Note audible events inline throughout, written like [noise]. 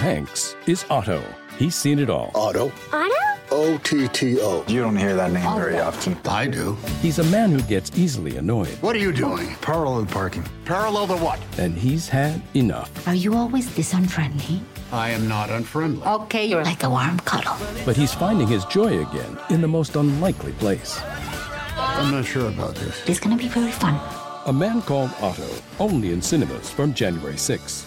Hanks is Otto. He's seen it all. Otto? Otto? O T T O. You don't hear that name very often. I do. He's a man who gets easily annoyed, What are you doing? Parallel parking. Parallel to what? and he's had enough. Are you always this unfriendly? I am not unfriendly. Okay, you're like a warm cuddle. But he's finding his joy again in the most unlikely place. I'm not sure about this. It's gonna be very fun. A Man Called Otto, only in cinemas from January 6.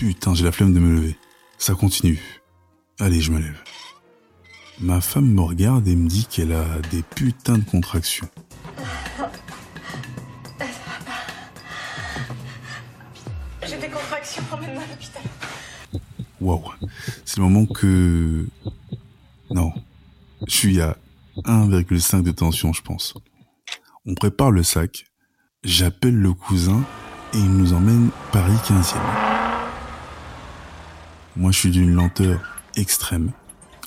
Putain, j'ai la flemme de me lever. Ça continue. Allez, je me lève. Ma femme me regarde et me dit qu'elle a des putains de contractions. J'ai des contractions, emmène-moi à l'hôpital. Waouh. C'est le moment que... Non. Je suis à 1,5 de tension, je pense. On prépare le sac. J'appelle le cousin et il nous emmène Paris 15e. Moi, je suis d'une lenteur extrême.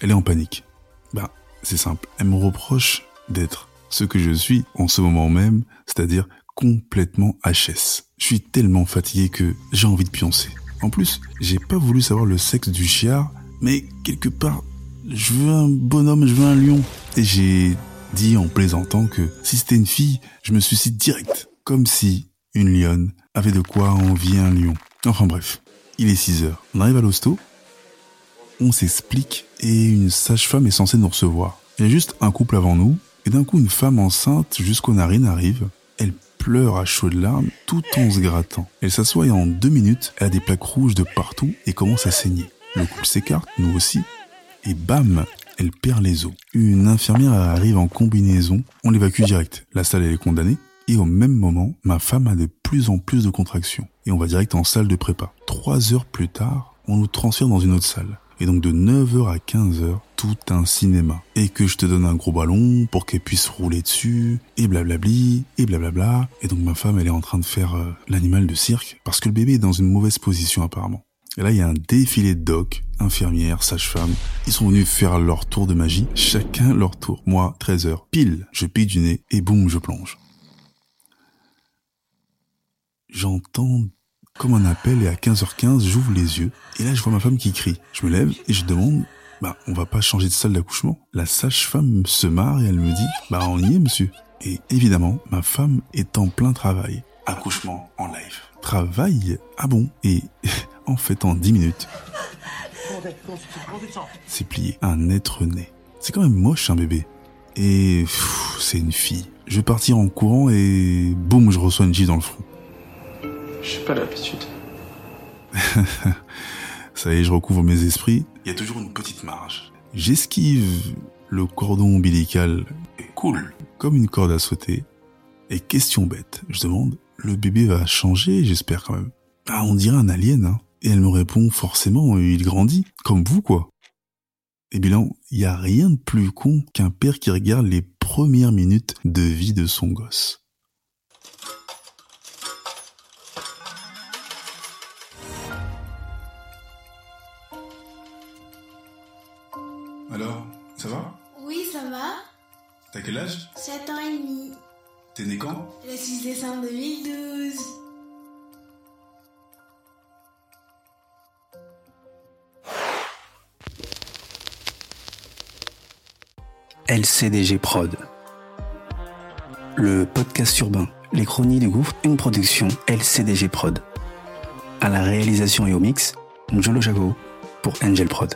Elle est en panique. Bah, c'est simple. Elle me reproche d'être ce que je suis en ce moment même, c'est-à-dire complètement HS. Je suis tellement fatigué que j'ai envie de pioncer. En plus, j'ai pas voulu savoir le sexe du chiard, mais quelque part, je veux un bonhomme, je veux un lion. Et j'ai dit en plaisantant que si c'était une fille, je me suicide direct. Comme si une lionne avait de quoi envier un lion. Enfin bref, il est 6 heures. On arrive à l'hosto, on s'explique et une sage-femme est censée nous recevoir. Il y a juste un couple avant nous, et d'un coup une femme enceinte jusqu'aux narines arrive. Elle pleure à chaudes larmes tout en se grattant. Elle s'assoit et en deux minutes, elle a des plaques rouges de partout et commence à saigner. Le couple s'écarte, nous aussi, et bam, elle perd les os. Une infirmière arrive en combinaison, on l'évacue direct. La salle est condamnée, et au même moment, ma femme a de plus en plus de contractions. Et on va direct en salle de prépa. Trois heures plus tard, on nous transfère dans une autre salle. Et donc de 9h à 15h, tout un cinéma. Et que je te donne un gros ballon pour qu'elle puisse rouler dessus, et blablabli, et blablabla. Et donc ma femme, elle est en train de faire euh, l'animal de cirque, parce que le bébé est dans une mauvaise position apparemment. Et là, il y a un défilé de docs, infirmières, sages-femmes. Ils sont venus faire leur tour de magie, chacun leur tour. Moi, 13h, pile, je pique du nez, et boum, je plonge. J'entends comme un appel et à 15h15, j'ouvre les yeux et là je vois ma femme qui crie. Je me lève et je demande bah on va pas changer de salle d'accouchement. La sage-femme se marre et elle me dit bah on y est monsieur. Et évidemment, ma femme est en plein travail. Accouchement en live. Travail? Ah bon? Et [laughs] en fait en 10 minutes, c'est plié. Un être né. C'est quand même moche un bébé. Et c'est une fille. Je vais partir en courant et boum, je reçois une gifle dans le front. J'ai pas l'habitude. [laughs] Ça y est, je recouvre mes esprits. Il y a toujours une petite marge. J'esquive le cordon ombilical. Et cool. Comme une corde à sauter. Et question bête. Je demande, le bébé va changer, j'espère quand même. Ah, on dirait un alien, hein. Et elle me répond, forcément, il grandit. Comme vous, quoi. Et bilan, il y a rien de plus con qu'un père qui regarde les premières minutes de vie de son gosse. Alors, ça va? Oui, ça va T'as quel âge? 7 ans et demi. T'es né quand? Le 6 décembre 2012. LCDG Prod. Le podcast urbain, les chroniques du gouffre, une production LCDG Prod. À la réalisation et au mix, Njolo Chaco pour Angel Prod.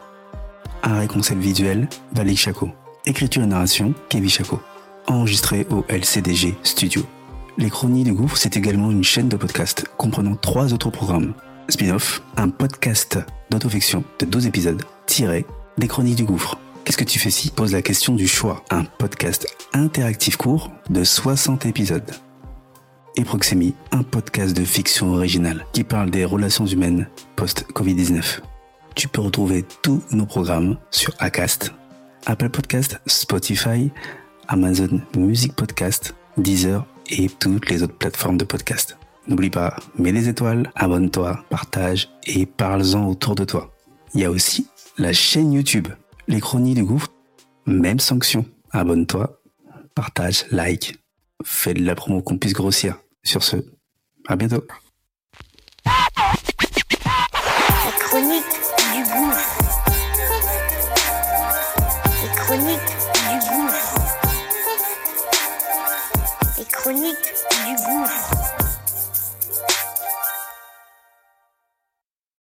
Art et concept visuel, Valik Chaco. Écriture et narration, Kevin Chaco. Enregistré au LCDG Studio. Les Chronies du Gouffre, c'est également une chaîne de podcast comprenant trois autres programmes. Spin-off, un podcast d'autofiction de 12 épisodes, tiré des Chroniques du Gouffre. Qu'est-ce que tu fais si Pose la question du choix? Un podcast interactif court de 60 épisodes. Et Proxemi, un podcast de fiction originale qui parle des relations humaines post-Covid-19. Tu peux retrouver tous nos programmes sur Acast, Apple Podcast, Spotify, Amazon Music Podcast, Deezer et toutes les autres plateformes de podcast. N'oublie pas, mets des étoiles, abonne-toi, partage et parle-en autour de toi. Il y a aussi la chaîne YouTube, les chronies du gouffre, même sanction. Abonne-toi, partage, like, fais de la promo qu'on puisse grossir. Sur ce, à bientôt.